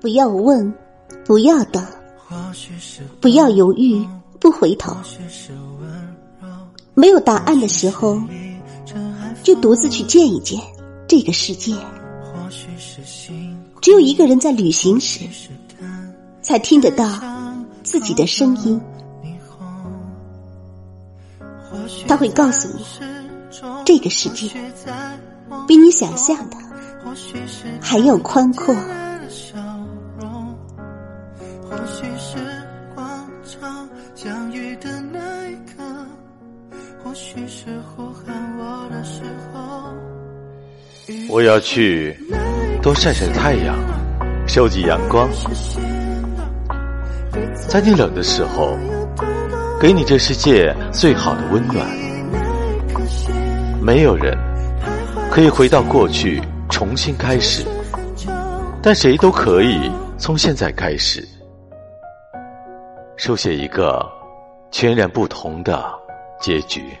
不要问，不要等，不要犹豫，不回头。没有答案的时候，就独自去见一见这个世界。只有一个人在旅行时，才听得到自己的声音。他会告诉你，这个世界比你想象的还要宽阔。许是广场相遇的那一刻，或许是呼喊我的时候。我要去多晒晒太阳，收集阳光，在你冷的时候，给你这世界最好的温暖。没有人可以回到过去重新开始，但谁都可以从现在开始，书写一个全然不同的结局。